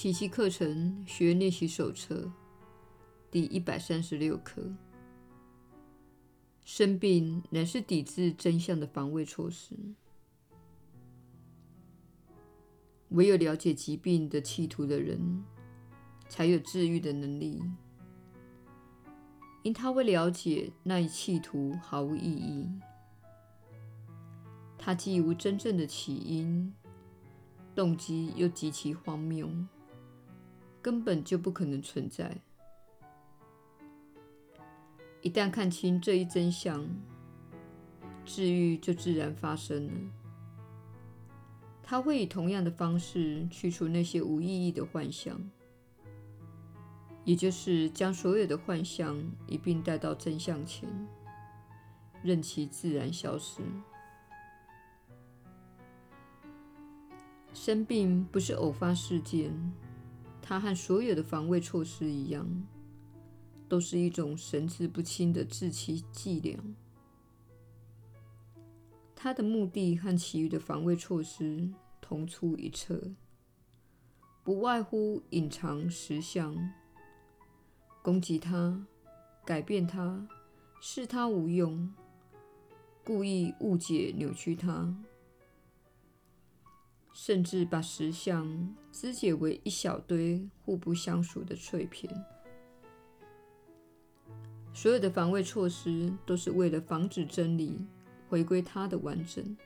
奇迹课程学练习手册第一百三十六课：生病乃是抵制真相的防卫措施。唯有了解疾病的企图的人，才有治愈的能力，因他会了解那一企图毫无意义，它既无真正的起因，动机又极其荒谬，根本就不可能存在。一旦看清这一真相，治愈就自然发生了。他会以同样的方式去除那些无意义的幻象，也就是将所有的幻象一并带到真相前，任其自然消失。生病不是偶发事件，它和所有的防卫措施一样，都是一种神志不清的自欺伎俩。它的目的和其余的防卫措施同出一辙，不外乎隐藏实相、攻击它、改变它、视它无用、故意误解扭曲它，甚至把石像肢解为一小堆互不相属的碎片。所有的防卫措施都是为了防止真理回归它的完整，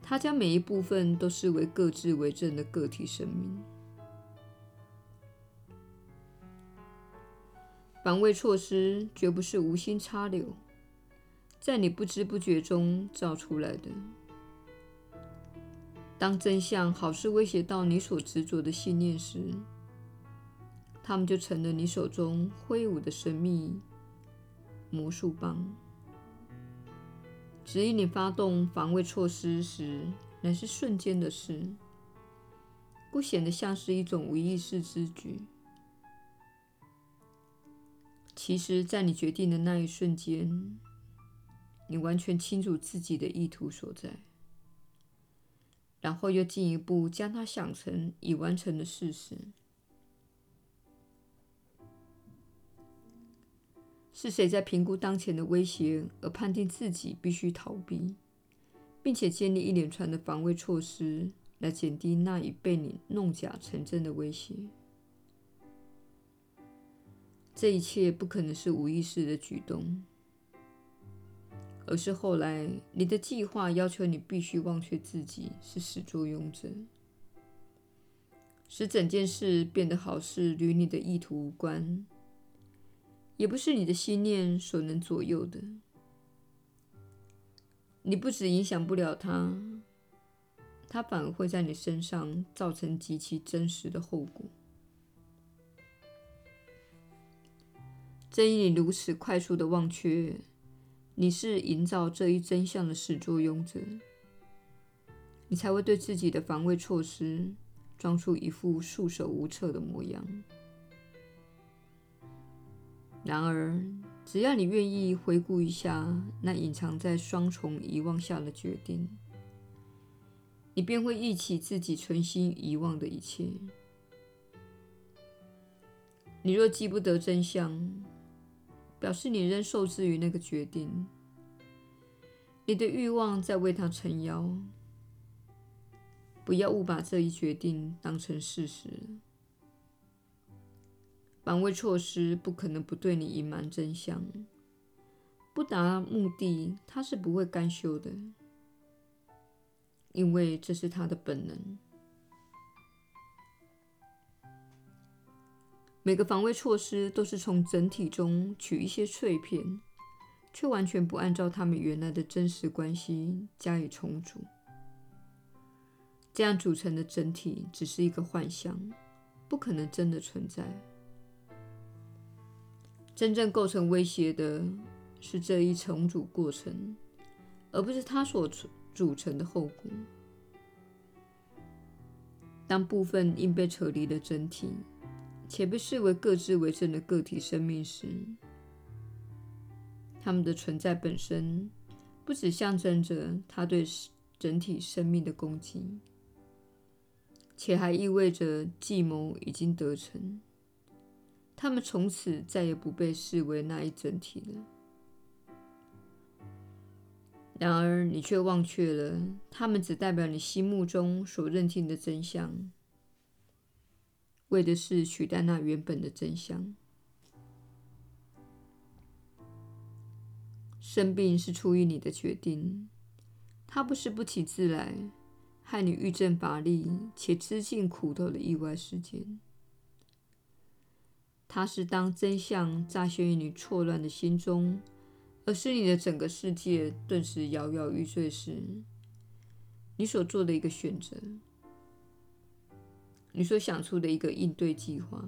他将每一部分都视为各自为政的个体生命。防卫措施绝不是无心插柳，在你不知不觉中造出来的。当真相好似威胁到你所执着的信念时，他们就成了你手中挥舞的神秘魔术棒。指引你发动防卫措施时，乃是瞬间的事，不显得像是一种无意识之举。其实，在你决定的那一瞬间，你完全清楚自己的意图所在，然后又进一步将它想成已完成的事实。是谁在评估当前的威胁而判定自己必须逃避，并且建立一连串的防卫措施来减低那已被你弄假成真的威胁？这一切不可能是无意识的举动，而是后来你的计划要求你必须忘却自己是始作俑者，使整件事变得好事与你的意图无关。也不是你的心念所能左右的。你不只影响不了它，它反而会在你身上造成极其真实的后果。正因你如此快速的忘却，你是营造这一真相的始作俑者，你才会对自己的防卫措施装出一副束手无策的模样。然而，只要你愿意回顾一下那隐藏在双重遗忘下的决定，你便会忆起自己存心遗忘的一切。你若记不得真相，表示你仍受制于那个决定，你的欲望在为他撑腰。不要误把这一决定当成事实。防卫措施不可能不对你隐瞒真相，不达目的，他是不会甘休的，因为这是他的本能。每个防卫措施都是从整体中取一些碎片，却完全不按照它们原来的真实关系加以重组。这样组成的整体只是一个幻象，不可能真的存在。真正构成威胁的是这一重组过程，而不是它所组成的后果。当部分因被扯离的整体，且被视为各自为政的个体生命时，它们的存在本身不只象征着它对整体生命的攻击，且还意味着计谋已经得逞。他们从此再也不被视为那一整体了。然而，你却忘却了，他们只代表你心目中所认定的真相，为的是取代那原本的真相。生病是出于你的决定，它不是不请自来，害你郁症乏力且吃尽苦头的意外事件。它是当真相乍现于你错乱的心中，而使你的整个世界顿时摇摇欲坠时，你所做的一个选择，你所想出的一个应对计划。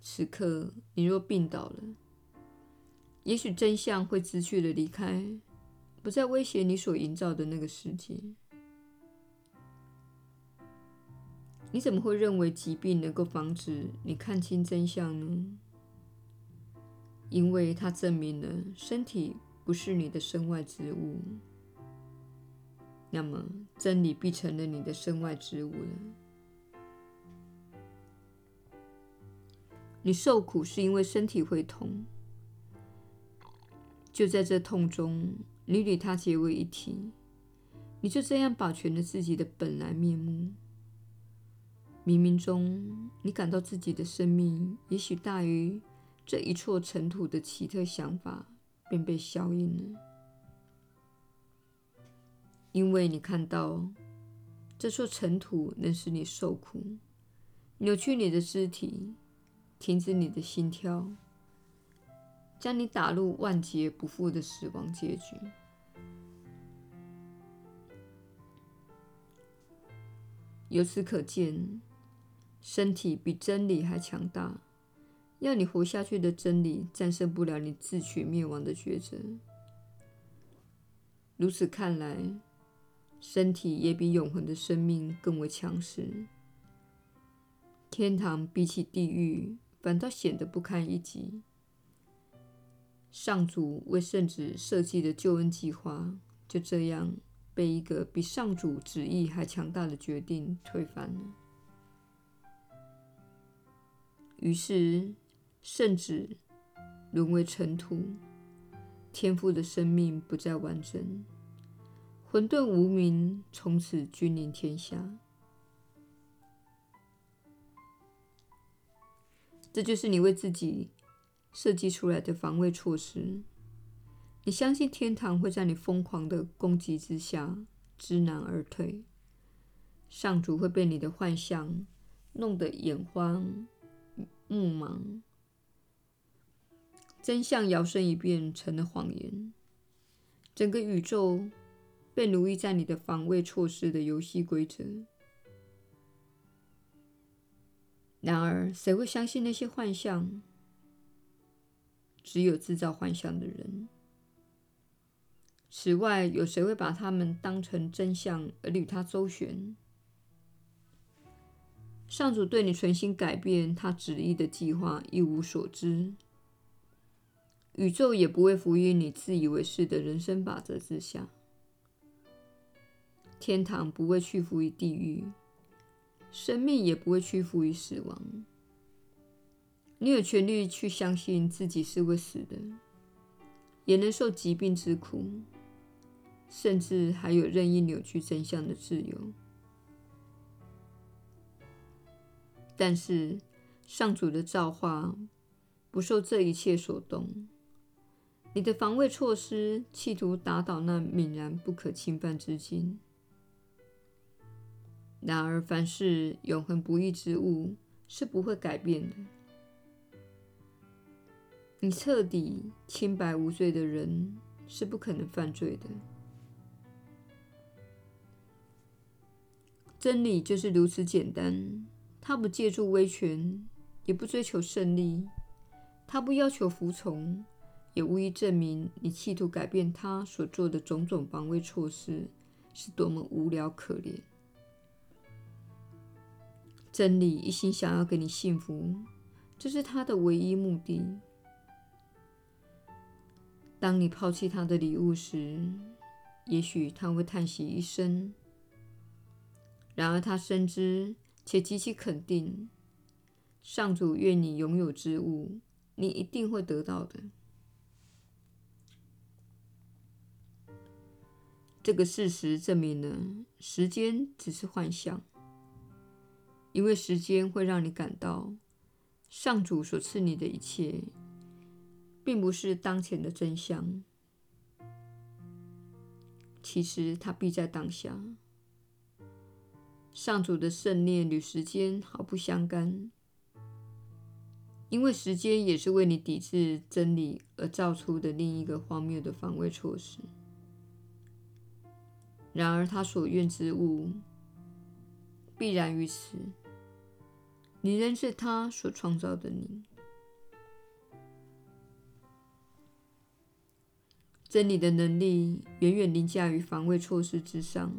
此刻，你若病倒了。也许真相会知趣的离开，不再威胁你所营造的那个世界。你怎么会认为疾病能够防止你看清真相呢？因为它证明了身体不是你的身外之物。那么，真理必成了你的身外之物了。你受苦是因为身体会痛。就在这痛中，你与它结为一体，你就这样保全了自己的本来面目。冥冥中，你感到自己的生命也许大于这一撮尘土的奇特想法，便被消印了。因为你看到这撮尘土能使你受苦，扭曲你的肢体，停止你的心跳。将你打入万劫不复的死亡结局。由此可见，身体比真理还强大。要你活下去的真理战胜不了你自取灭亡的抉择。如此看来，身体也比永恒的生命更为强势。天堂比起地狱，反倒显得不堪一击。上主为圣子设计的救恩计划，就这样被一个比上主旨意还强大的决定推翻了。于是，圣子沦为尘土，天父的生命不再完整，混沌无名从此君临天下。这就是你为自己。设计出来的防卫措施，你相信天堂会在你疯狂的攻击之下知难而退，上主会被你的幻象弄得眼花目盲，真相摇身一变成了谎言，整个宇宙被奴役在你的防卫措施的游戏规则。然而，谁会相信那些幻象？只有制造幻象的人。此外，有谁会把他们当成真相而与他周旋？上主对你存心改变他旨意的计划一无所知，宇宙也不会服于你自以为是的人生法则之下，天堂不会屈服于地狱，生命也不会屈服于死亡。你有权利去相信自己是会死的，也能受疾病之苦，甚至还有任意扭曲真相的自由。但是，上主的造化不受这一切所动。你的防卫措施企图打倒那泯然不可侵犯之境。然而，凡是永恒不易之物是不会改变的。你彻底清白无罪的人是不可能犯罪的。真理就是如此简单，他不借助威权，也不追求胜利，他不要求服从，也无意证明你企图改变他所做的种种防卫措施是多么无聊可怜。真理一心想要给你幸福，这是他的唯一目的。当你抛弃他的礼物时，也许他会叹息一声：“然而他深知且极其肯定，上主愿你拥有之物，你一定会得到的。这个事实证明了时间只是幻象，因为时间会让你感到上主所赐你的一切，并不是当前的真相。其实它必在当下。上主的圣念与时间毫不相干，因为时间也是为你抵制真理而造出的另一个荒谬的防卫措施。然而，他所愿之物必然于此。你仍是他所创造的你。真理的能力远远凌驾于防卫措施之上。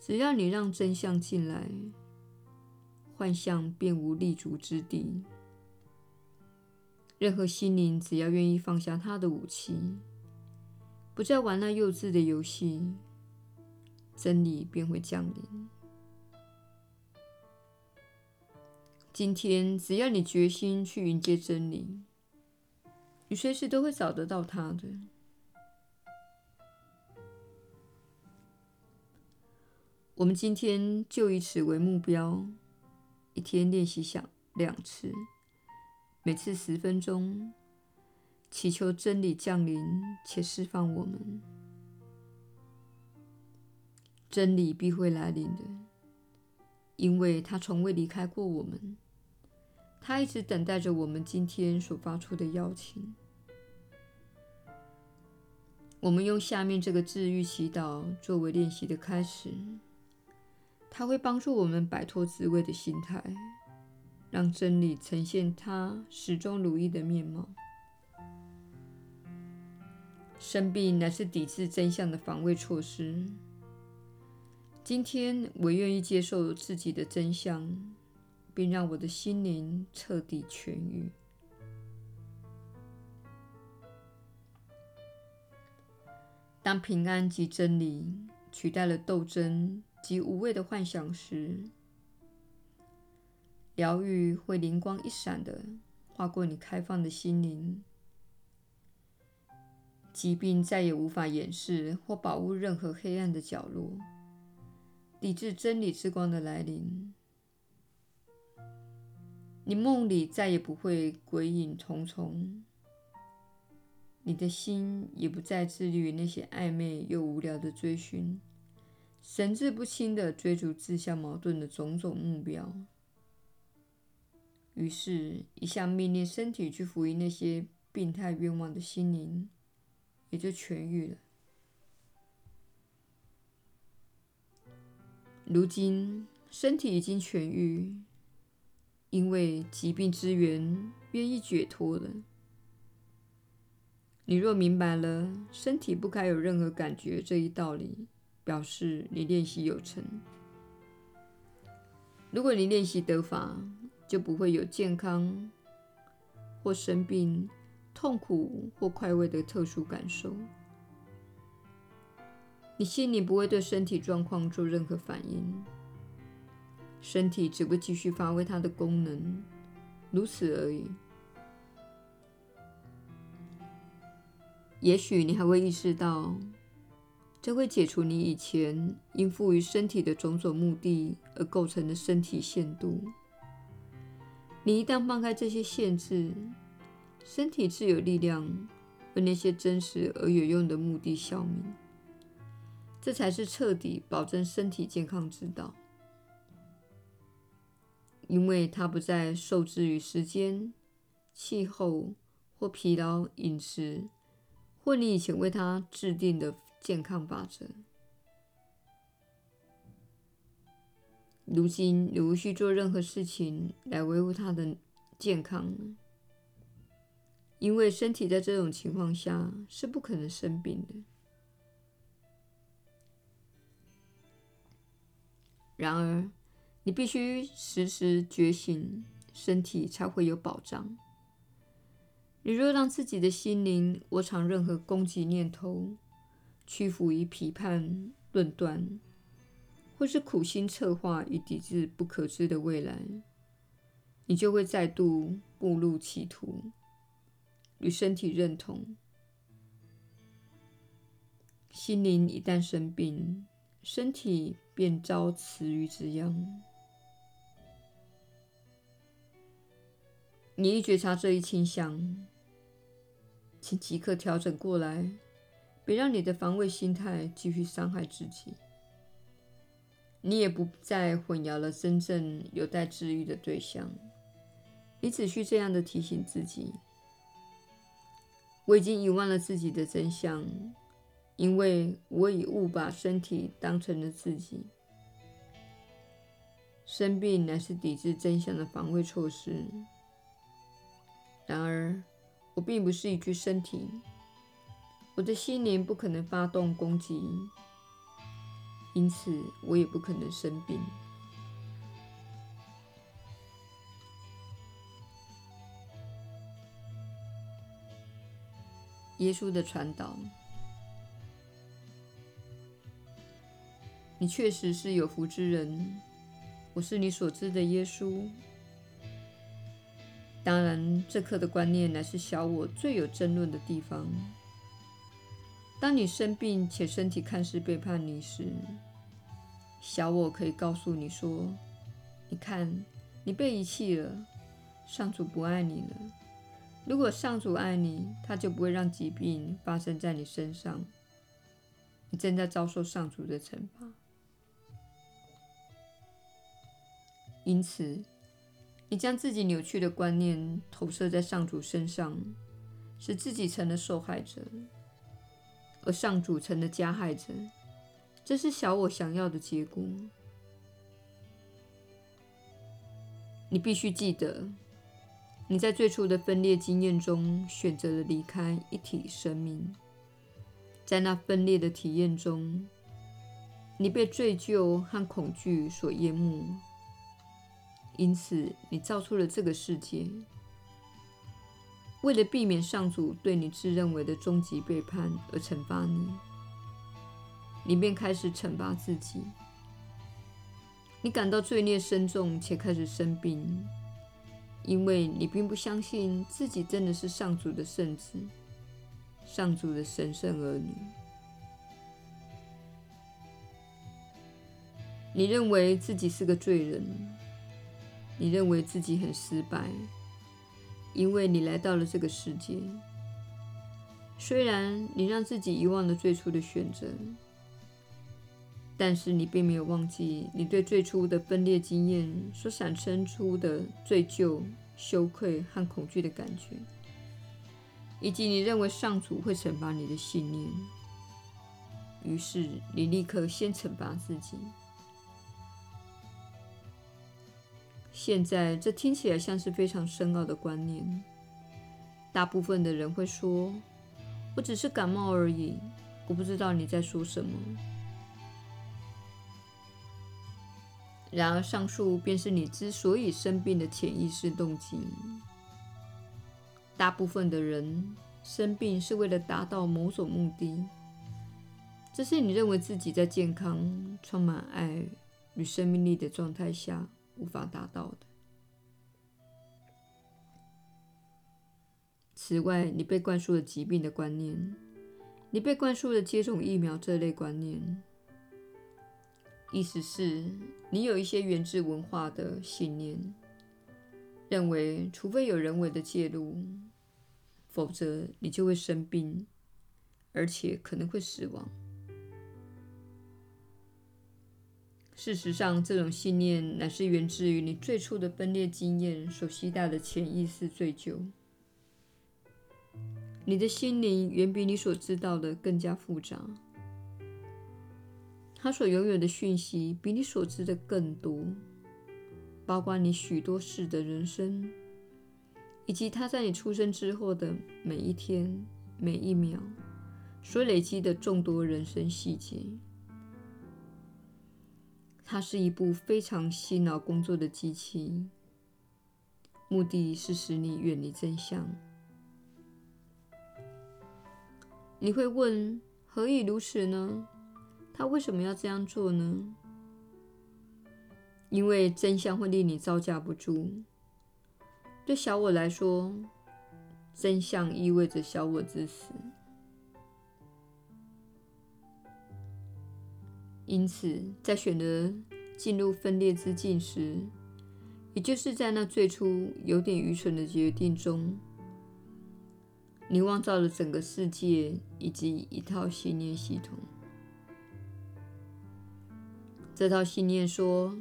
只要你让真相进来，幻象便无立足之地。任何心灵只要愿意放下他的武器，不再玩那幼稚的游戏。真理便会降临。今天，只要你决心去迎接真理，你随时都会找得到它的。我们今天就以此为目标，一天练习想两次，每次十分钟，祈求真理降临且释放我们。真理必会来临的，因为他从未离开过我们，他一直等待着我们今天所发出的邀请。我们用下面这个治愈祈祷作为练习的开始，它会帮助我们摆脱自卫的心态，让真理呈现它始终如一的面貌。生病乃是抵制真相的防卫措施。今天，我愿意接受自己的真相，并让我的心灵彻底痊愈。当平安及真理取代了斗争及无谓的幻想时，疗愈会灵光一闪地划过你开放的心灵，疾病再也无法掩饰或保护任何黑暗的角落。抵制真理之光的来临，你梦里再也不会鬼影重重，你的心也不再自律那些暧昧又无聊的追寻，神志不清的追逐自相矛盾的种种目标。于是，一向命令身体去服役那些病态愿望的心灵，也就痊愈了。如今，身体已经痊愈，因为疾病之源愿意解脱了。你若明白了身体不该有任何感觉这一道理，表示你练习有成。如果你练习得法，就不会有健康或生病、痛苦或快慰的特殊感受。你心里不会对身体状况做任何反应，身体只会继续发挥它的功能，如此而已。也许你还会意识到，这会解除你以前因赋予身体的种种目的而构成的身体限度。你一旦放开这些限制，身体自有力量为那些真实而有用的目的效命。这才是彻底保证身体健康之道，因为它不再受制于时间、气候或疲劳、饮食，或你以前为它制定的健康法则。如今，你无需做任何事情来维护它的健康，因为身体在这种情况下是不可能生病的。然而，你必须时时觉醒，身体才会有保障。你若让自己的心灵窝藏任何攻击念头，屈服于批判论断，或是苦心策划与抵制不可知的未来，你就会再度步入歧途，与身体认同。心灵一旦生病，身体便遭池鱼之殃。你一觉察这一倾向，请即刻调整过来，别让你的防卫心态继续伤害自己。你也不再混淆了真正有待治愈的对象。你只需这样的提醒自己：我已经遗忘了自己的真相，因为我已误把身体当成了自己。生病乃是抵制真相的防卫措施。然而，我并不是一具身体，我的心灵不可能发动攻击，因此我也不可能生病。耶稣的传导，你确实是有福之人，我是你所知的耶稣。当然，这刻的观念乃是小我最有争论的地方。当你生病且身体看似背叛你时，小我可以告诉你说：“你看，你被遗弃了，上主不爱你了。如果上主爱你，他就不会让疾病发生在你身上。你正在遭受上主的惩罚。因此。”你将自己扭曲的观念投射在上主身上，使自己成了受害者，而上主成了加害者。这是小我想要的结果。你必须记得，你在最初的分裂经验中选择了离开一体生命，在那分裂的体验中，你被罪疚和恐惧所淹没。因此，你造出了这个世界，为了避免上主对你自认为的终极背叛而惩罚你，你便开始惩罚自己。你感到罪孽深重且开始生病，因为你并不相信自己真的是上主的圣子，上主的神圣儿女。你认为自己是个罪人。你认为自己很失败，因为你来到了这个世界。虽然你让自己遗忘了最初的选择，但是你并没有忘记你对最初的分裂经验所产生出的罪疚、羞愧和恐惧的感觉，以及你认为上主会惩罚你的信念。于是你立刻先惩罚自己。现在这听起来像是非常深奥的观念。大部分的人会说：“我只是感冒而已，我不知道你在说什么。”然而，上述便是你之所以生病的潜意识动机。大部分的人生病是为了达到某种目的，这是你认为自己在健康、充满爱与生命力的状态下。无法达到的。此外，你被灌输了疾病的观念，你被灌输了接种疫苗这类观念，意思是，你有一些源自文化的信念，认为除非有人为的介入，否则你就会生病，而且可能会死亡。事实上，这种信念乃是源自于你最初的分裂经验所携带的潜意识罪疚。你的心灵远比你所知道的更加复杂，它所拥有的讯息比你所知的更多，包括你许多事的人生，以及它在你出生之后的每一天、每一秒所累积的众多人生细节。它是一部非常洗脑工作的机器，目的是使你远离真相。你会问：何以如此呢？他为什么要这样做呢？因为真相会令你招架不住。对小我来说，真相意味着小我之死。因此，在选择进入分裂之境时，也就是在那最初有点愚蠢的决定中，你创造了整个世界以及一套信念系统。这套信念说，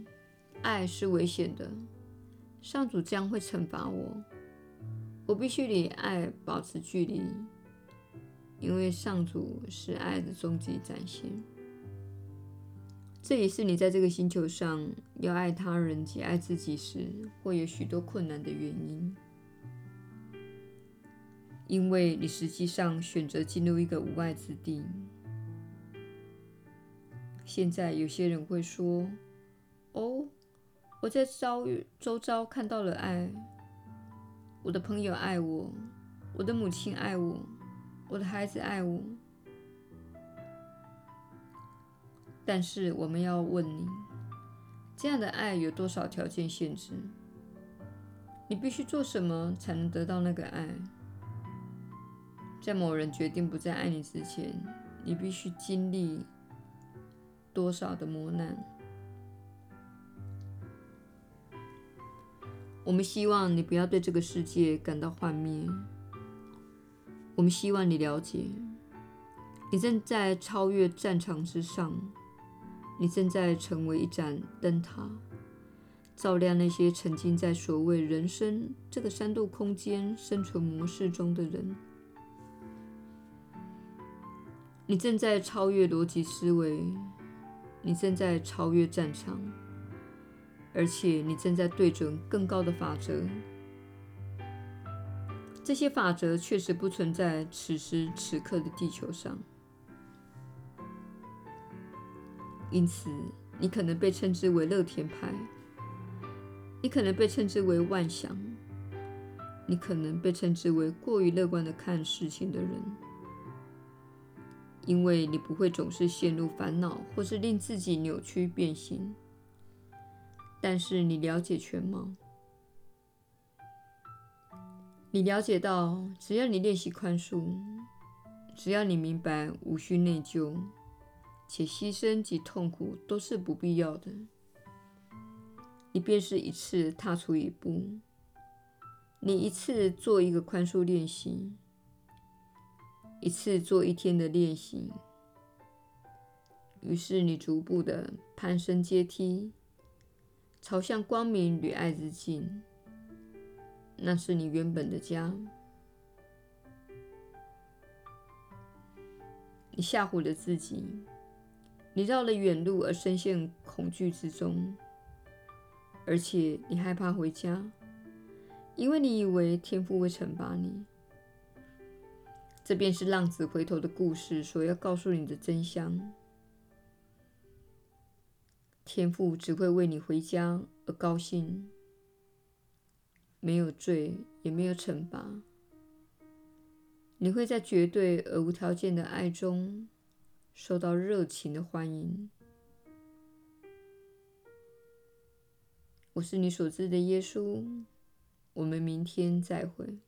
爱是危险的，上主将会惩罚我，我必须离爱保持距离，因为上主是爱的终极展现。这也是你在这个星球上要爱他人及爱自己时会有许多困难的原因，因为你实际上选择进入一个无爱之地。现在有些人会说：“哦，我在遭遇周遭看到了爱，我的朋友爱我，我的母亲爱我，我的孩子爱我。”但是我们要问你，这样的爱有多少条件限制？你必须做什么才能得到那个爱？在某人决定不再爱你之前，你必须经历多少的磨难？我们希望你不要对这个世界感到幻灭。我们希望你了解，你正在超越战场之上。你正在成为一盏灯塔，照亮那些沉浸在所谓人生这个三度空间生存模式中的人。你正在超越逻辑思维，你正在超越战场，而且你正在对准更高的法则。这些法则确实不存在此时此刻的地球上。因此，你可能被称之为乐天派，你可能被称之为妄想，你可能被称之为过于乐观的看事情的人，因为你不会总是陷入烦恼，或是令自己扭曲变形。但是你了解全貌，你了解到，只要你练习宽恕，只要你明白无需内疚。且牺牲及痛苦都是不必要的。你便是一次踏出一步，你一次做一个宽恕练习，一次做一天的练习。于是你逐步的攀升阶梯，朝向光明与爱之境。那是你原本的家。你吓唬了自己。你绕了远路而深陷恐惧之中，而且你害怕回家，因为你以为天父会惩罚你。这便是浪子回头的故事所要告诉你的真相：天父只会为你回家而高兴，没有罪，也没有惩罚。你会在绝对而无条件的爱中。受到热情的欢迎。我是你所知的耶稣。我们明天再会。